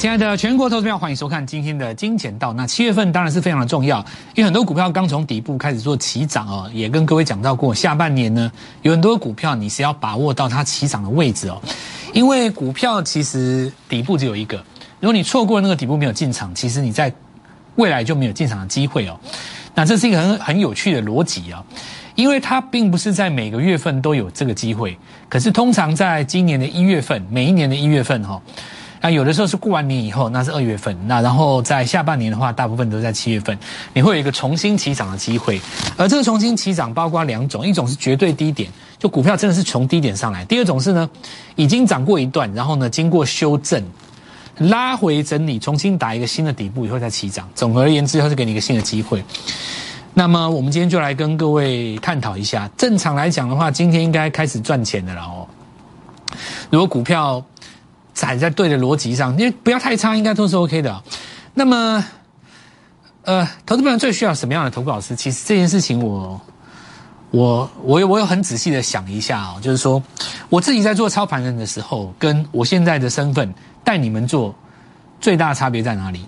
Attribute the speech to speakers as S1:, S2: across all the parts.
S1: 亲爱的全国投资票，欢迎收看今天的金钱道。那七月份当然是非常的重要，因为很多股票刚从底部开始做起涨哦，也跟各位讲到过，下半年呢有很多股票你是要把握到它起涨的位置哦，因为股票其实底部只有一个，如果你错过那个底部没有进场，其实你在未来就没有进场的机会哦。那这是一个很很有趣的逻辑啊，因为它并不是在每个月份都有这个机会，可是通常在今年的一月份，每一年的一月份哈。那有的时候是过完年以后，那是二月份。那然后在下半年的话，大部分都在七月份，你会有一个重新起涨的机会。而这个重新起涨包括两种，一种是绝对低点，就股票真的是从低点上来；第二种是呢，已经涨过一段，然后呢经过修正、拉回整理，重新打一个新的底部以后再起涨。总而言之，它是给你一个新的机会。那么我们今天就来跟各位探讨一下，正常来讲的话，今天应该开始赚钱的了哦。如果股票。踩在对的逻辑上，因为不要太差，应该都是 OK 的。那么，呃，投资朋友最需要什么样的投顾老师？其实这件事情，我，我，我有我有很仔细的想一下哦，就是说，我自己在做操盘人的时候，跟我现在的身份带你们做，最大的差别在哪里？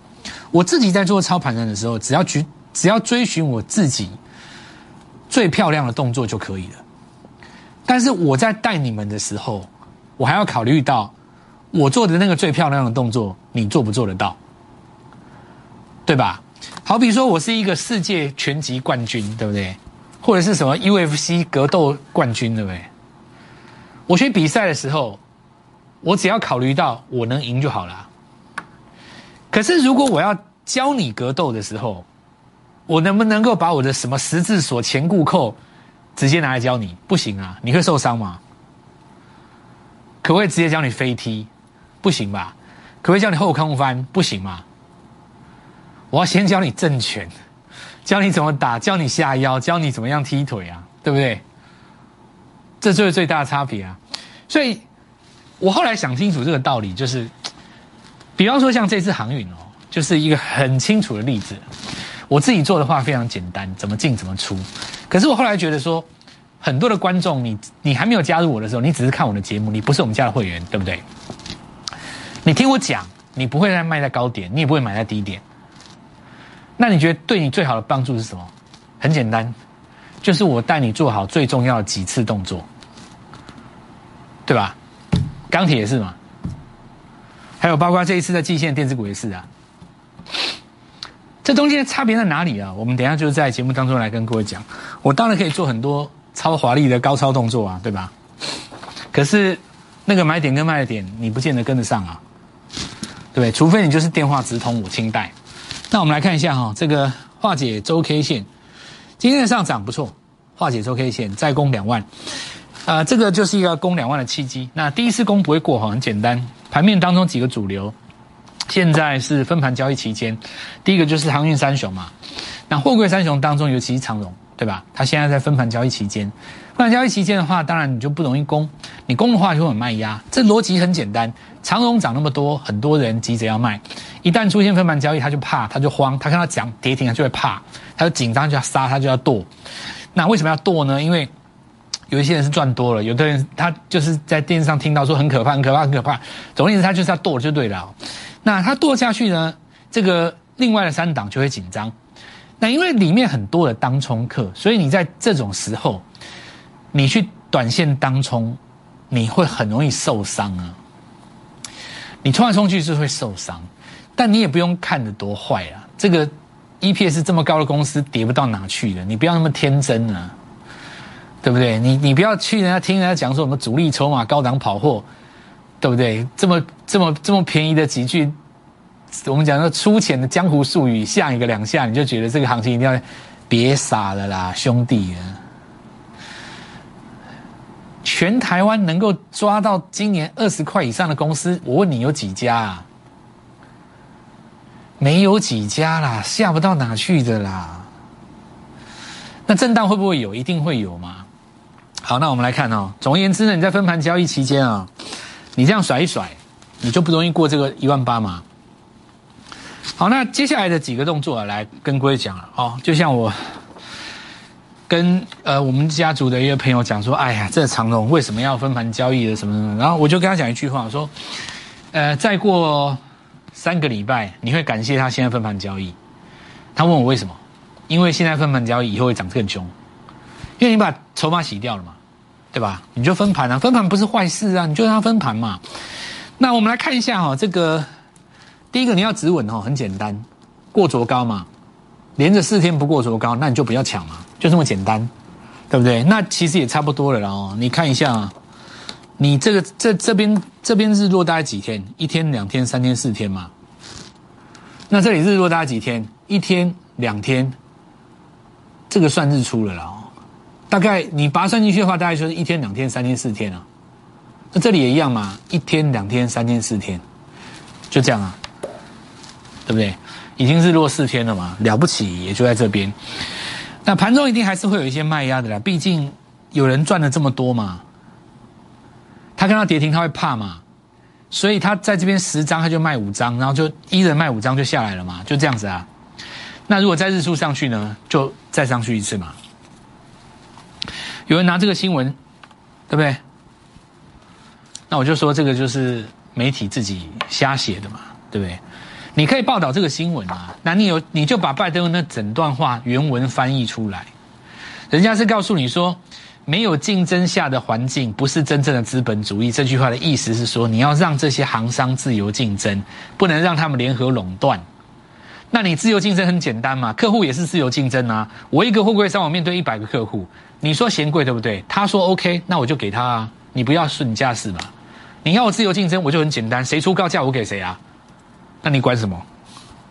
S1: 我自己在做操盘人的时候，只要去只要追寻我自己最漂亮的动作就可以了。但是我在带你们的时候，我还要考虑到。我做的那个最漂亮的动作，你做不做得到？对吧？好比说我是一个世界拳击冠军，对不对？或者是什么 UFC 格斗冠军，对不对？我去比赛的时候，我只要考虑到我能赢就好了。可是如果我要教你格斗的时候，我能不能够把我的什么十字锁、前固扣直接拿来教你？不行啊，你会受伤吗？可不可以直接教你飞踢？不行吧？可不可以教你后空翻？不行吗？我要先教你正拳，教你怎么打，教你下腰，教你怎么样踢腿啊，对不对？这就是最大的差别啊！所以，我后来想清楚这个道理，就是，比方说像这次航运哦，就是一个很清楚的例子。我自己做的话非常简单，怎么进怎么出。可是我后来觉得说，很多的观众，你你还没有加入我的时候，你只是看我的节目，你不是我们家的会员，对不对？你听我讲，你不会再卖在高点，你也不会买在低点。那你觉得对你最好的帮助是什么？很简单，就是我带你做好最重要的几次动作，对吧？钢铁也是嘛，还有包括这一次的季线电子股也是啊。这中间差别在哪里啊？我们等下就在节目当中来跟各位讲。我当然可以做很多超华丽的高超动作啊，对吧？可是那个买点跟卖点，你不见得跟得上啊。对？除非你就是电话直通我清代。那我们来看一下哈，这个化解周 K 线，今天的上涨不错，化解周 K 线再攻两万，啊，这个就是一个攻两万的契机。那第一次攻不会过哈，很简单。盘面当中几个主流，现在是分盘交易期间，第一个就是航运三雄嘛。那货柜三雄当中，尤其是长荣，对吧？它现在在分盘交易期间。分盘交易期间的话，当然你就不容易攻，你攻的话就很卖压。这逻辑很简单。长荣涨那么多，很多人急着要卖。一旦出现分盘交易，他就怕，他就慌，他看到涨跌停，他就会怕，他就紧张，就要杀，他就要剁。那为什么要剁呢？因为有一些人是赚多了，有的人他就是在电视上听到说很可怕，很可怕，很可怕。总而言之，他就是要剁就对了。那他剁下去呢，这个另外的三档就会紧张。那因为里面很多的当冲客，所以你在这种时候。你去短线当冲，你会很容易受伤啊！你冲来冲去是会受伤，但你也不用看得多坏啊。这个 EPS 这么高的公司跌不到哪去的，你不要那么天真啊，对不对？你你不要去人家听人家讲说什么主力筹码高档跑货，对不对？这么这么这么便宜的几句，我们讲说粗浅的江湖术语，下一个两下你就觉得这个行情一定要别傻了啦，兄弟啊！全台湾能够抓到今年二十块以上的公司，我问你有几家啊？没有几家啦，下不到哪去的啦。那震荡会不会有？一定会有嘛。好，那我们来看哦。总而言之呢，你在分盘交易期间啊，你这样甩一甩，你就不容易过这个一万八嘛。好，那接下来的几个动作来跟各位讲了哦，就像我。跟呃我们家族的一个朋友讲说，哎呀，这长荣为什么要分盘交易的什么什么？然后我就跟他讲一句话，说，呃，再过三个礼拜，你会感谢他现在分盘交易。他问我为什么？因为现在分盘交易以后会涨更凶，因为你把筹码洗掉了嘛，对吧？你就分盘啊，分盘不是坏事啊，你就让它分盘嘛。那我们来看一下哈，这个第一个你要止稳哈，很简单，过卓高嘛，连着四天不过卓高，那你就不要抢嘛，就这么简单，对不对？那其实也差不多了啦哦，你看一下，你这个这这边这边日落大概几天？一天、两天、三天、四天嘛。那这里日落大概几天？一天、两天，这个算日出了啦。大概你把它算进去的话，大概就是一天、两天、三天、四天啊。那这里也一样嘛，一天、两天、三天、四天，就这样啊，对不对？已经日落四天了嘛，了不起也就在这边。那盘中一定还是会有一些卖压的啦，毕竟有人赚了这么多嘛。他看到跌停他会怕嘛，所以他在这边十张他就卖五张，然后就一人卖五张就下来了嘛，就这样子啊。那如果在日出上去呢，就再上去一次嘛。有人拿这个新闻，对不对？那我就说这个就是媒体自己瞎写的嘛，对不对？你可以报道这个新闻啊，那你有你就把拜登那整段话原文翻译出来，人家是告诉你说，没有竞争下的环境不是真正的资本主义。这句话的意思是说，你要让这些行商自由竞争，不能让他们联合垄断。那你自由竞争很简单嘛，客户也是自由竞争啊。我一个货柜商，我面对一百个客户，你说嫌贵对不对？他说 OK，那我就给他啊，你不要顺驾驶嘛。你要我自由竞争，我就很简单，谁出高价我给谁啊？那你管什么？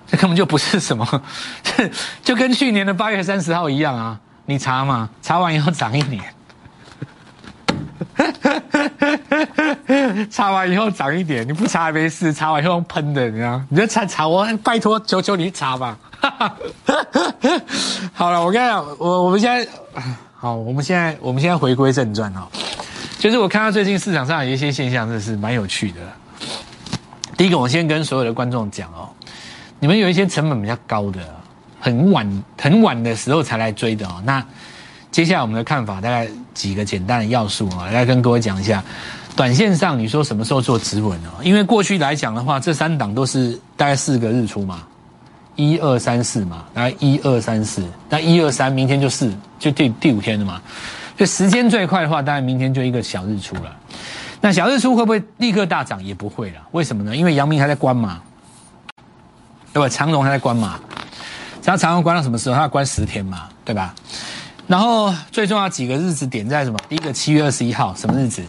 S1: 这根本就不是什么，就跟去年的八月三十号一样啊！你查嘛，查完以后涨一年，查完以后涨一点，你不查没事，查完以后喷的，你知道？你就查查我，拜托，求求你查吧。好了，我跟你讲，我我们现在好，我们现在我们现在回归正传哦。就是我看到最近市场上有一些现象，真的是蛮有趣的。第一个，我先跟所有的观众讲哦，你们有一些成本比较高的，很晚很晚的时候才来追的哦。那接下来我们的看法，大概几个简单的要素啊，来跟各位讲一下。短线上，你说什么时候做止稳哦？因为过去来讲的话，这三档都是大概四个日出嘛，一二三四嘛，大概一二三四，那一二三，明天就四，就第第五天了嘛。就时间最快的话，大概明天就一个小日出了。那小日出会不会立刻大涨？也不会了。为什么呢？因为阳明还在关嘛，对吧？长荣还在关嘛。只要长荣关到什么时候？它要关十天嘛，对吧？然后最重要几个日子点在什么？第一个七月二十一号什么日子？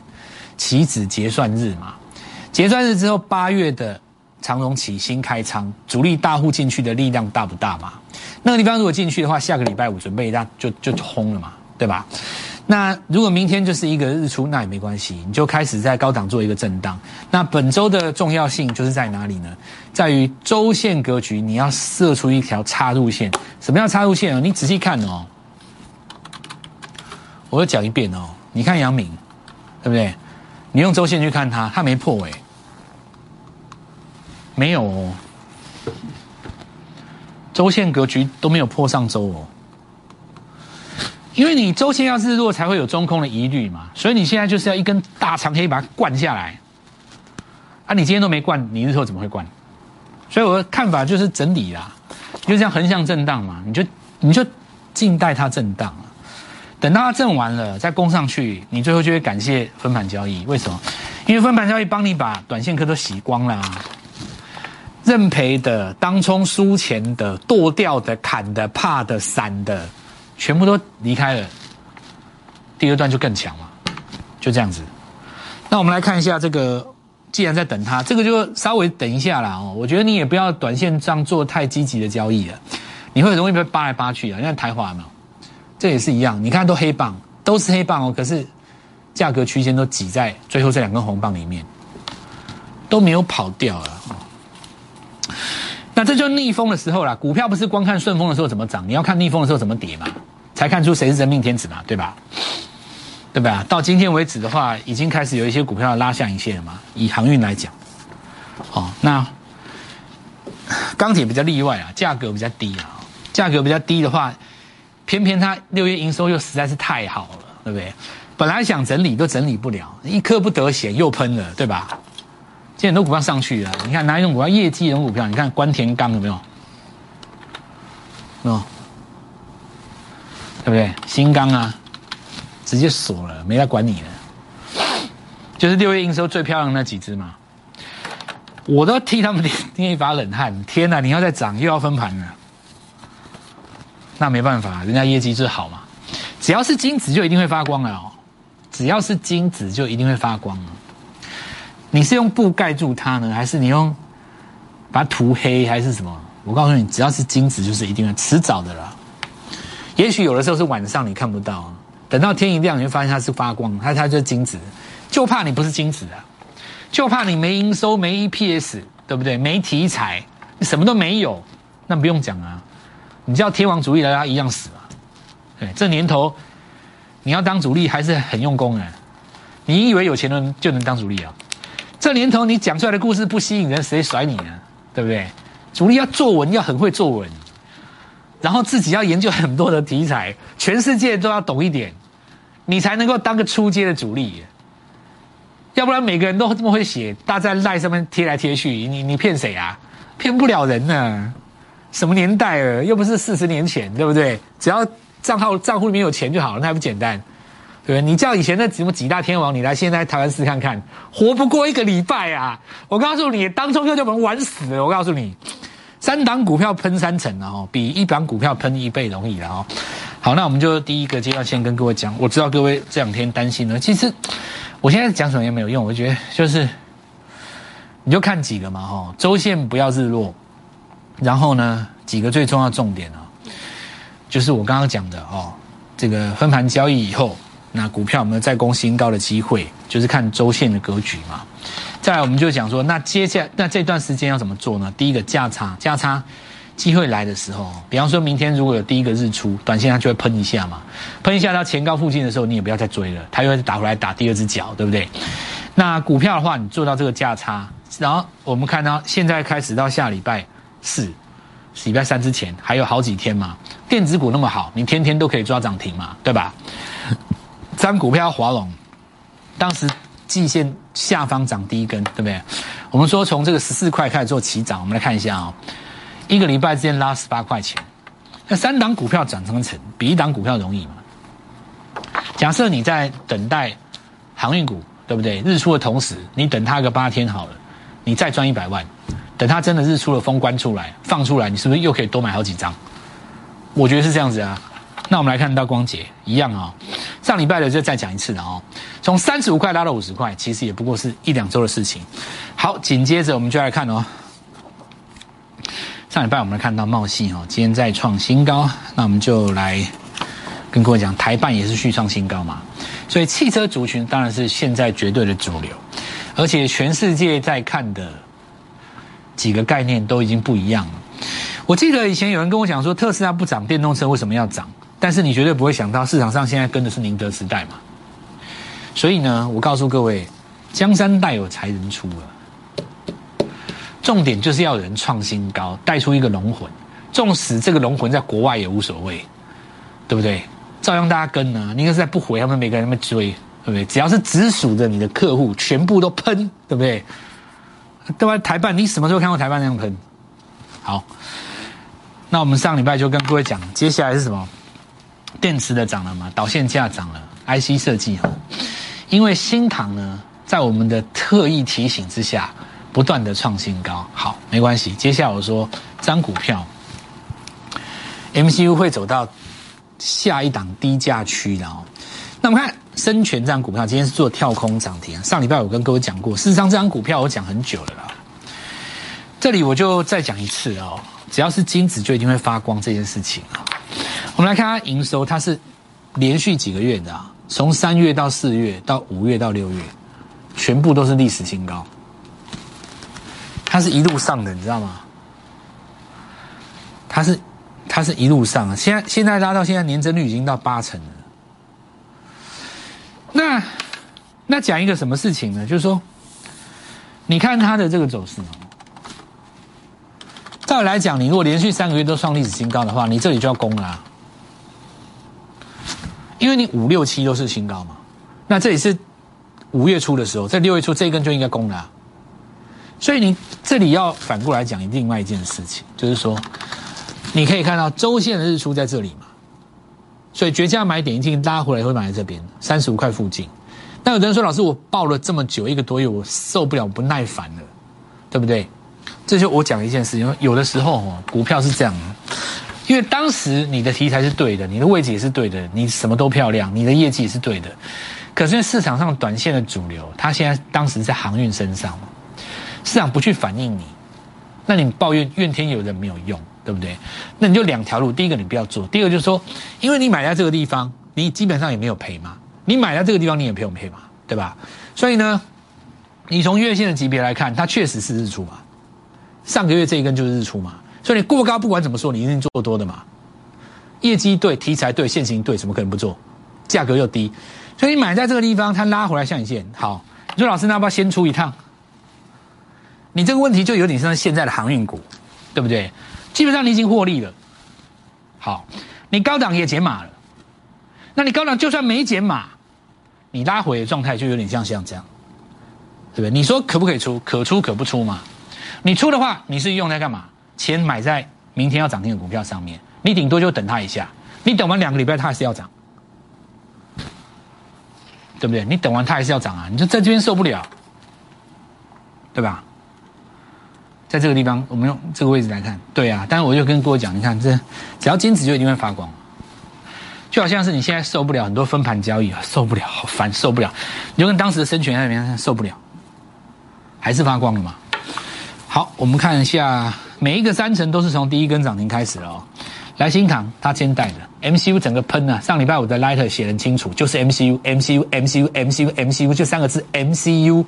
S1: 期指结算日嘛。结算日之后，八月的长荣起新开仓，主力大户进去的力量大不大嘛？那个地方如果进去的话，下个礼拜五准备一下就就轰了嘛，对吧？那如果明天就是一个日出，那也没关系，你就开始在高档做一个震荡。那本周的重要性就是在哪里呢？在于周线格局，你要设出一条插入线。什么叫插入线啊？你仔细看哦，我又讲一遍哦。你看杨敏，对不对？你用周线去看它，它没破尾，没有哦。周线格局都没有破上周哦。因为你周线要日落才会有中空的疑虑嘛，所以你现在就是要一根大长黑把它灌下来。啊，你今天都没灌，你日后怎么会灌？所以我的看法就是整理啦，就这样横向震荡嘛，你就你就静待它震荡等到它震完了再攻上去，你最后就会感谢分盘交易。为什么？因为分盘交易帮你把短线客都洗光了，认赔的、当冲输钱的、剁掉的、砍的、怕的、散的。全部都离开了，第二段就更强了，就这样子。那我们来看一下这个，既然在等它，这个就稍微等一下啦哦。我觉得你也不要短线上做太积极的交易了，你会容易被扒来扒去啊。你看台华嘛？这也是一样，你看都黑棒，都是黑棒哦，可是价格区间都挤在最后这两根红棒里面，都没有跑掉了。那这就逆风的时候啦，股票不是光看顺风的时候怎么涨，你要看逆风的时候怎么跌嘛。才看出谁是真命天子嘛，对吧？对吧？到今天为止的话，已经开始有一些股票拉下影线了嘛。以航运来讲，哦，那钢铁比较例外啊，价格比较低啊。价格比较低的话，偏偏它六月营收又实在是太好了，对不对？本来想整理都整理不了，一颗不得闲又喷了，对吧？今天很多股票上去了，你看哪一种股票业绩种股票？你看关田钢有没有？哦，对不对？新钢啊，直接锁了，没来管你了。就是六月营收最漂亮的那几只嘛，我都替他们捏一把冷汗。天哪，你要再涨又要分盘了，那没办法，人家业绩最好嘛。只要是金子就一定会发光了哦，只要是金子就一定会发光。你是用布盖住它呢，还是你用把它涂黑，还是什么？我告诉你，只要是金子，就是一定会迟早的啦。也许有的时候是晚上你看不到，等到天一亮，你会发现它是发光，它它就是金子。就怕你不是金子啊，就怕你没营收、没 EPS，对不对？没题材，你什么都没有，那不用讲啊。你叫天王主义来，他一样死嘛。对，这年头你要当主力还是很用功哎。你以为有钱人就能当主力啊？这年头你讲出来的故事不吸引人，谁甩你啊？对不对？主力要作文，要很会作文，然后自己要研究很多的题材，全世界都要懂一点，你才能够当个出街的主力。要不然每个人都这么会写，大家在赖上面贴来贴去，你你骗谁啊？骗不了人呢。什么年代了？又不是四十年前，对不对？只要账号账户里面有钱就好了，那还不简单？对？你叫以前那什么几大天王，你来现在台湾试看看，活不过一个礼拜啊！我告诉你，当中就就把人玩死了。我告诉你，三档股票喷三成了哦，比一档股票喷一倍容易了哦。好，那我们就第一个阶段先跟各位讲。我知道各位这两天担心了，其实。我现在讲什么也没有用，我觉得就是，你就看几个嘛，哈，周线不要日落，然后呢，几个最重要重点啊，就是我刚刚讲的哦，这个分盘交易以后，那股票有没有再攻新高的机会，就是看周线的格局嘛。再来，我们就讲说，那接下那这段时间要怎么做呢？第一个价差，价差。机会来的时候，比方说明天如果有第一个日出，短线它就会喷一下嘛，喷一下到前高附近的时候，你也不要再追了，它又会打回来打第二只脚，对不对？那股票的话，你做到这个价差，然后我们看到现在开始到下礼拜四、礼拜三之前还有好几天嘛，电子股那么好，你天天都可以抓涨停嘛，对吧？张股票华龙，当时季线下方涨第一根，对不对？我们说从这个十四块开始做起涨，我们来看一下啊。一个礼拜之间拉十八块钱，那三档股票涨成成，比一档股票容易嘛？假设你在等待航运股，对不对？日出的同时，你等它个八天好了，你再赚一百万。等它真的日出了，封关出来放出来，你是不是又可以多买好几张？我觉得是这样子啊。那我们来看到光捷一样啊，上礼拜的就再讲一次了哦。从三十五块拉到五十块，其实也不过是一两周的事情。好，紧接着我们就来看哦。上礼拜我们看到茂信哦，今天再创新高，那我们就来跟各位讲，台办也是续创新高嘛。所以汽车族群当然是现在绝对的主流，而且全世界在看的几个概念都已经不一样了。我记得以前有人跟我讲说，特斯拉不涨，电动车为什么要涨？但是你绝对不会想到，市场上现在跟的是宁德时代嘛。所以呢，我告诉各位，江山代有才人出了。重点就是要人创新高，带出一个龙魂。纵使这个龙魂在国外也无所谓，对不对？照样大家跟呢。你应该是在不回，他们每个人在追，对不对？只要是直属的你的客户，全部都喷，对不对？对吧？台办，你什么时候看过台办那样喷？好，那我们上礼拜就跟各位讲，接下来是什么？电池的涨了嘛？导线架涨了，IC 设计哈。因为新塘呢，在我们的特意提醒之下。不断的创新高，好，没关系。接下来我说，张股票，MCU 会走到下一档低价区的哦。那我们看深全这张股票，今天是做跳空涨停。上礼拜我跟各位讲过，事实上这张股票我讲很久了啦。这里我就再讲一次哦，只要是金子就一定会发光这件事情啊。我们来看它营收，它是连续几个月的啊，从三月到四月到五月到六月，全部都是历史新高。它是一路上的，你知道吗？它是，它是一路上。现在现在拉到现在年增率已经到八成了。那那讲一个什么事情呢？就是说，你看它的这个走势照理来讲，你如果连续三个月都创历史新高的话，你这里就要攻了，因为你五六七都是新高嘛。那这里是五月初的时候，在六月初这一根就应该攻了。所以你这里要反过来讲另外一件事情，就是说，你可以看到周线的日出在这里嘛，所以绝佳买点一定拉回来会买在这边三十五块附近。那有的人说，老师我抱了这么久一个多月，我受不了，不耐烦了，对不对？这就我讲一件事情，有的时候哦，股票是这样，因为当时你的题材是对的，你的位置也是对的，你什么都漂亮，你的业绩也是对的。可是市场上短线的主流，它现在当时在航运身上，市场不去反映你，那你抱怨怨天尤人没有用，对不对？那你就两条路，第一个你不要做，第二个就是说，因为你买在这个地方，你基本上也没有赔嘛，你买在这个地方你也不用赔嘛，对吧？所以呢，你从月线的级别来看，它确实是日出嘛，上个月这一根就是日出嘛，所以你过高不管怎么说，你一定做多的嘛，业绩对，题材对，现行对，怎么可能不做？价格又低。所以你买在这个地方，它拉回来像一线，好。你说老师，那要不要先出一趟？你这个问题就有点像现在的航运股，对不对？基本上你已经获利了。好，你高档也减码了。那你高档就算没减码，你拉回的状态就有点像像这样，对不对？你说可不可以出？可出可不出嘛？你出的话，你是用在干嘛？钱买在明天要涨停的股票上面，你顶多就等它一下。你等完两个礼拜，它还是要涨。对不对？你等完它还是要涨啊！你就在这边受不了，对吧？在这个地方，我们用这个位置来看，对啊。但是我就跟各位讲，你看这只要坚持就一定会发光，就好像是你现在受不了很多分盘交易啊，受不了，好烦，受不了。你就跟当时的生权那边受不了，还是发光了嘛？好，我们看一下每一个三层都是从第一根涨停开始的哦。来新塘，他先带的 MCU 整个喷啊！上礼拜我的 Lighter 写很清楚，就是 MCU，MCU，MCU，MCU，MCU 这三个字 MCU，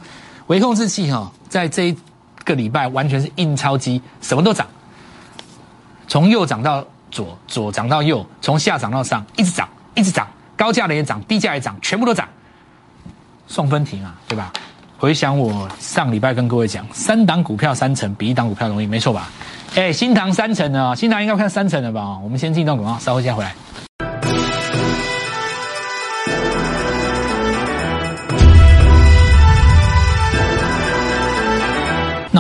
S1: 微控制器哈，在这一个礼拜完全是印钞机，什么都涨，从右涨到左，左涨到右，从下涨到上，一直涨，一直涨，高价的也涨，低价也涨，全部都涨，送分题嘛，对吧？回想我上礼拜跟各位讲，三档股票三成比一档股票容易，没错吧？哎，新塘三成呢新塘应该看三成的吧？我们先进一段广告，稍后再回来。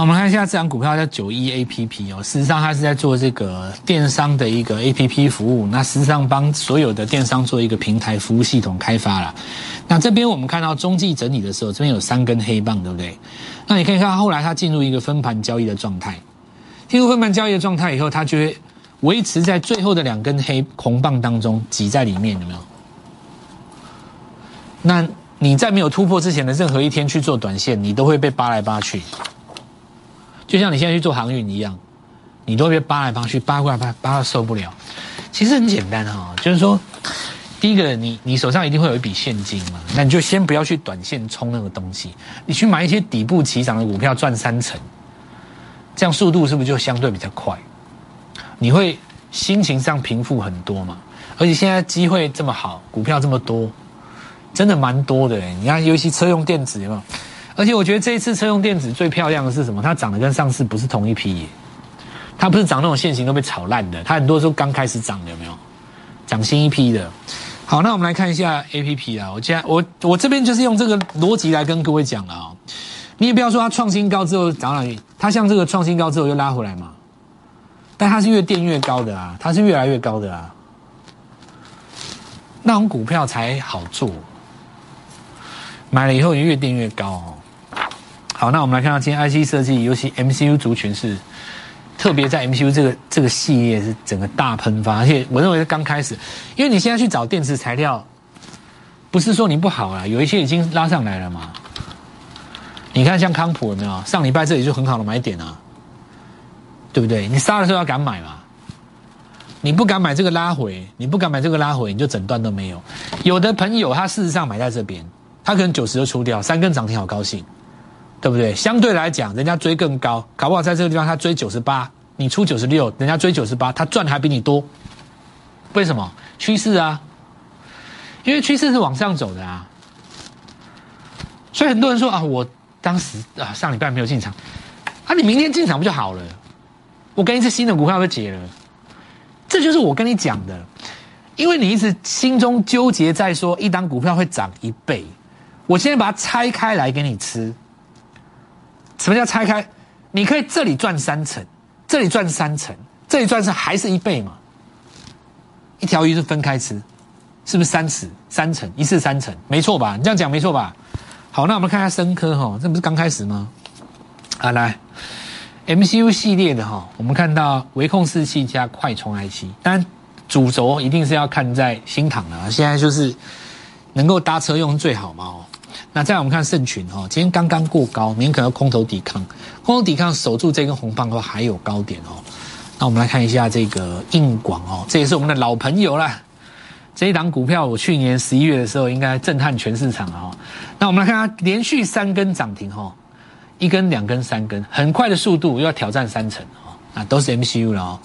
S1: 我们看一下这张股票叫九一 A P P 哦，事实上它是在做这个电商的一个 A P P 服务，那事实上帮所有的电商做一个平台服务系统开发了。那这边我们看到中继整理的时候，这边有三根黑棒，对不对？那你可以看到后来它进入一个分盘交易的状态。进入分盘交易的状态以后，它就会维持在最后的两根黑红棒当中挤在里面，有没有？那你在没有突破之前的任何一天去做短线，你都会被扒来扒去，就像你现在去做航运一样，你都会被扒来扒去，扒过来扒扒到受不了。其实很简单哈，就是说，第一个，你你手上一定会有一笔现金嘛，那你就先不要去短线冲那个东西，你去买一些底部起涨的股票赚三成。这样速度是不是就相对比较快？你会心情上平复很多嘛？而且现在机会这么好，股票这么多，真的蛮多的。你看，尤其车用电子有没有？而且我觉得这一次车用电子最漂亮的是什么？它涨得跟上次不是同一批，它不是涨那种现行都被炒烂的，它很多时候刚开始涨的有没有？涨新一批的。好，那我们来看一下 A P P 啊，我现在我我这边就是用这个逻辑来跟各位讲了啊。你也不要说它创新高之后涨哪里，它像这个创新高之后又拉回来嘛，但它是越垫越高的啊，它是越来越高的啊，那种股票才好做，买了以后也越垫越高哦。好，那我们来看到今天 IC 设计，尤其 MCU 族群是特别在 MCU 这个这个系列是整个大喷发，而且我认为是刚开始，因为你现在去找电池材料，不是说你不好啊，有一些已经拉上来了嘛。你看，像康普有没有？上礼拜这里就很好的买点啊，对不对？你杀的时候要敢买嘛，你不敢买这个拉回，你不敢买这个拉回，你就整段都没有。有的朋友他事实上买在这边，他可能九十就出掉，三根涨停好高兴，对不对？相对来讲，人家追更高，搞不好在这个地方他追九十八，你出九十六，人家追九十八，他赚还比你多。为什么？趋势啊，因为趋势是往上走的啊，所以很多人说啊，我。当时啊，上礼拜没有进场，啊，你明天进场不就好了？我跟一次新的股票就结了，这就是我跟你讲的，因为你一直心中纠结在说一档股票会涨一倍，我现在把它拆开来给你吃。什么叫拆开？你可以这里赚三成，这里赚三成，这里赚是还是一倍嘛？一条鱼是分开吃，是不是三尺三层一次三层？没错吧？你这样讲没错吧？好，那我们看一下深科哈，这不是刚开始吗？啊，来，MCU 系列的哈，我们看到微控四器加快充 IC，当然主轴一定是要看在新塘了。现在就是能够搭车用最好嘛哦。那再来我们看盛群哈，今天刚刚过高，明天可能空头抵抗，空头抵抗守住这根红棒的话还有高点哦。那我们来看一下这个硬广哦，这也是我们的老朋友啦。这一档股票我去年十一月的时候应该震撼全市场啊。那我们来看它连续三根涨停哈，一根、两根、三根，很快的速度又要挑战三成哦。那都是 MCU 了哦。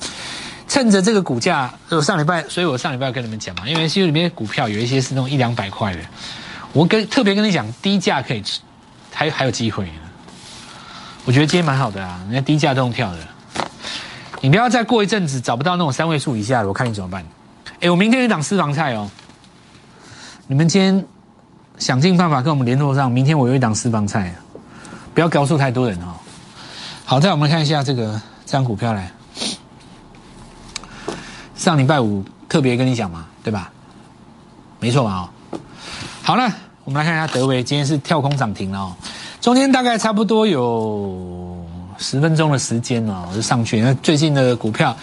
S1: 趁着这个股价，我上礼拜，所以我上礼拜跟你们讲嘛，因为 MCU 里面股票有一些是那种一两百块的，我跟特别跟你讲，低价可以吃，还还有机会。我觉得今天蛮好的啊，人家低价都用跳的。你不要再过一阵子找不到那种三位数以下的，我看你怎么办。哎，我明天有档私房菜哦，你们今天想尽办法跟我们联络上。明天我有一档私房菜，不要告诉太多人哦。好，再我们看一下这个这张股票来。上礼拜五特别跟你讲嘛，对吧？没错嘛哦。好了，我们来看一下德维，今天是跳空涨停了哦，中间大概差不多有。十分钟的时间哦，就上去。那最近的股票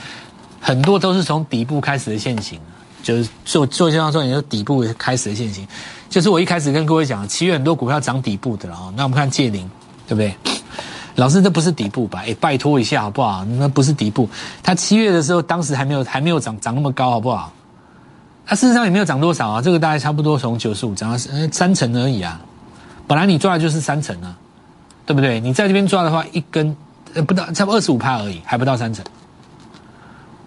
S1: 很多都是从底部开始的现形，就是做做这样做，也就底部开始的现形。就是我一开始跟各位讲，七月很多股票涨底部的了哦。那我们看借零，对不对？老师，这不是底部吧？哎，拜托一下好不好？那不是底部，它七月的时候，当时还没有还没有涨涨那么高，好不好？它事实上也没有涨多少啊，这个大概差不多从九十五涨到三三成而已啊。本来你抓的就是三成啊，对不对？你在这边抓的话，一根。呃，不到，差不多二十五帕而已，还不到三成。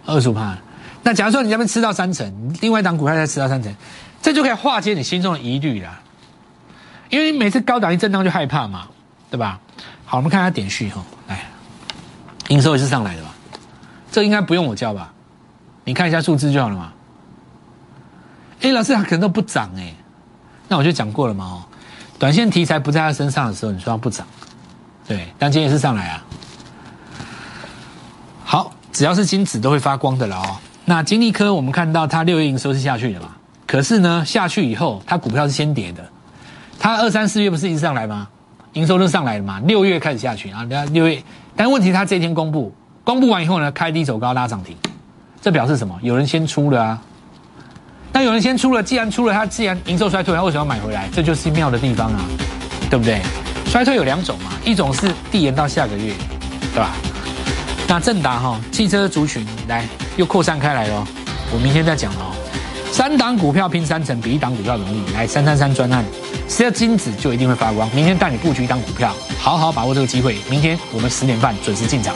S1: 二十五帕，那假如说你这边吃到三成，另外一档股票再吃到三成，这就可以化解你心中的疑虑了。因为你每次高档一震荡就害怕嘛，对吧？好，我们看下点序哈，来，营收也是上来的吧？这应该不用我教吧？你看一下数字就好了嘛。哎，老师他可能都不涨哎，那我就讲过了嘛哦，短线题材不在他身上的时候，你说他不涨，对，但今天是上来啊。好，只要是金子都会发光的了哦。那金利科我们看到它六月营收是下去的嘛？可是呢，下去以后它股票是先跌的。它二三四月不是一直上来吗？营收都上来了嘛？六月开始下去啊，六月。但问题它这一天公布，公布完以后呢，开低走高拉涨停，这表示什么？有人先出了啊。那有人先出了，既然出了，他既然营收衰退，他为什么要买回来？这就是妙的地方啊，对不对？衰退有两种嘛，一种是递延到下个月，对吧？那正达哈汽车族群来又扩散开来了，我明天再讲哦。三档股票拼三成，比一档股票容易。来三三三专案，只要金子就一定会发光。明天带你布局一档股票，好好把握这个机会。明天我们十点半准时进场。